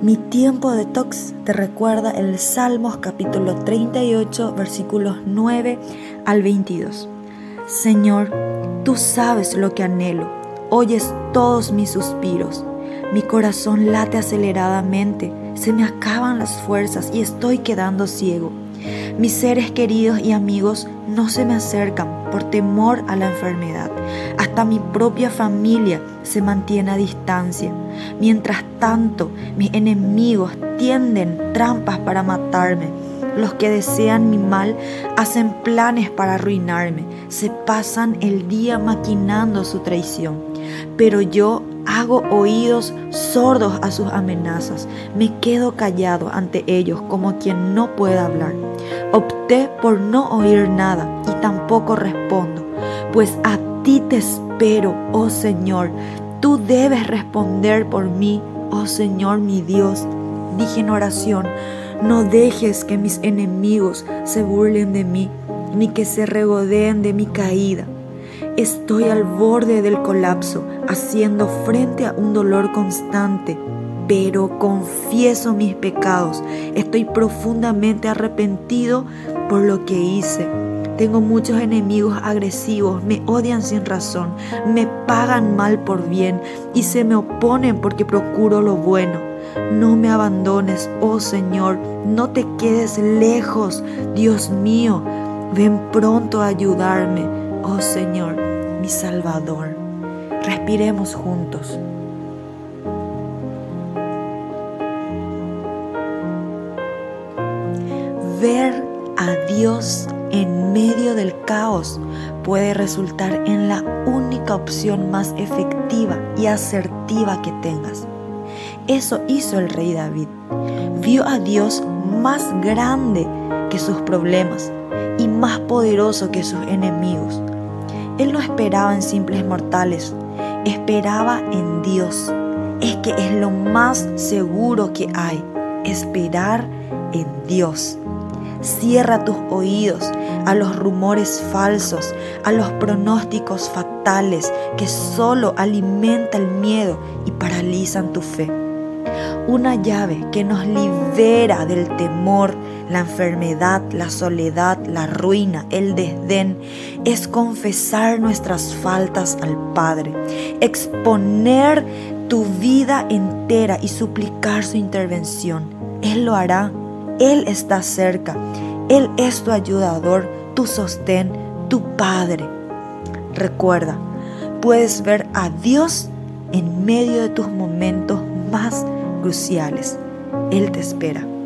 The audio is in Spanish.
Mi tiempo de tox te recuerda el Salmos capítulo 38 versículos 9 al 22. Señor, tú sabes lo que anhelo, oyes todos mis suspiros. Mi corazón late aceleradamente, se me acaban las fuerzas y estoy quedando ciego. Mis seres queridos y amigos no se me acercan por temor a la enfermedad. Hasta mi propia familia se mantiene a distancia. Mientras tanto, mis enemigos tienden trampas para matarme. Los que desean mi mal hacen planes para arruinarme. Se pasan el día maquinando su traición. Pero yo hago oídos sordos a sus amenazas. Me quedo callado ante ellos como quien no puede hablar. Opté por no oír nada y tampoco respondo, pues a ti te espero, oh Señor. Tú debes responder por mí, oh Señor mi Dios. Dije en oración, no dejes que mis enemigos se burlen de mí, ni que se regodeen de mi caída. Estoy al borde del colapso, haciendo frente a un dolor constante, pero confieso mis pecados. Estoy profundamente arrepentido por lo que hice. Tengo muchos enemigos agresivos, me odian sin razón, me pagan mal por bien y se me oponen porque procuro lo bueno. No me abandones, oh Señor, no te quedes lejos, Dios mío. Ven pronto a ayudarme, oh Señor mi Salvador. Respiremos juntos. Ver a Dios en medio del caos puede resultar en la única opción más efectiva y asertiva que tengas. Eso hizo el rey David. Vio a Dios más grande que sus problemas y más poderoso que sus enemigos. Él no esperaba en simples mortales, esperaba en Dios. Es que es lo más seguro que hay, esperar en Dios. Cierra tus oídos a los rumores falsos, a los pronósticos fatales que solo alimentan el miedo y paralizan tu fe una llave que nos libera del temor, la enfermedad, la soledad, la ruina, el desdén, es confesar nuestras faltas al Padre, exponer tu vida entera y suplicar su intervención. Él lo hará, Él está cerca, Él es tu ayudador, tu sostén, tu Padre. Recuerda, puedes ver a Dios en medio de tus momentos más cruciales. Él te espera.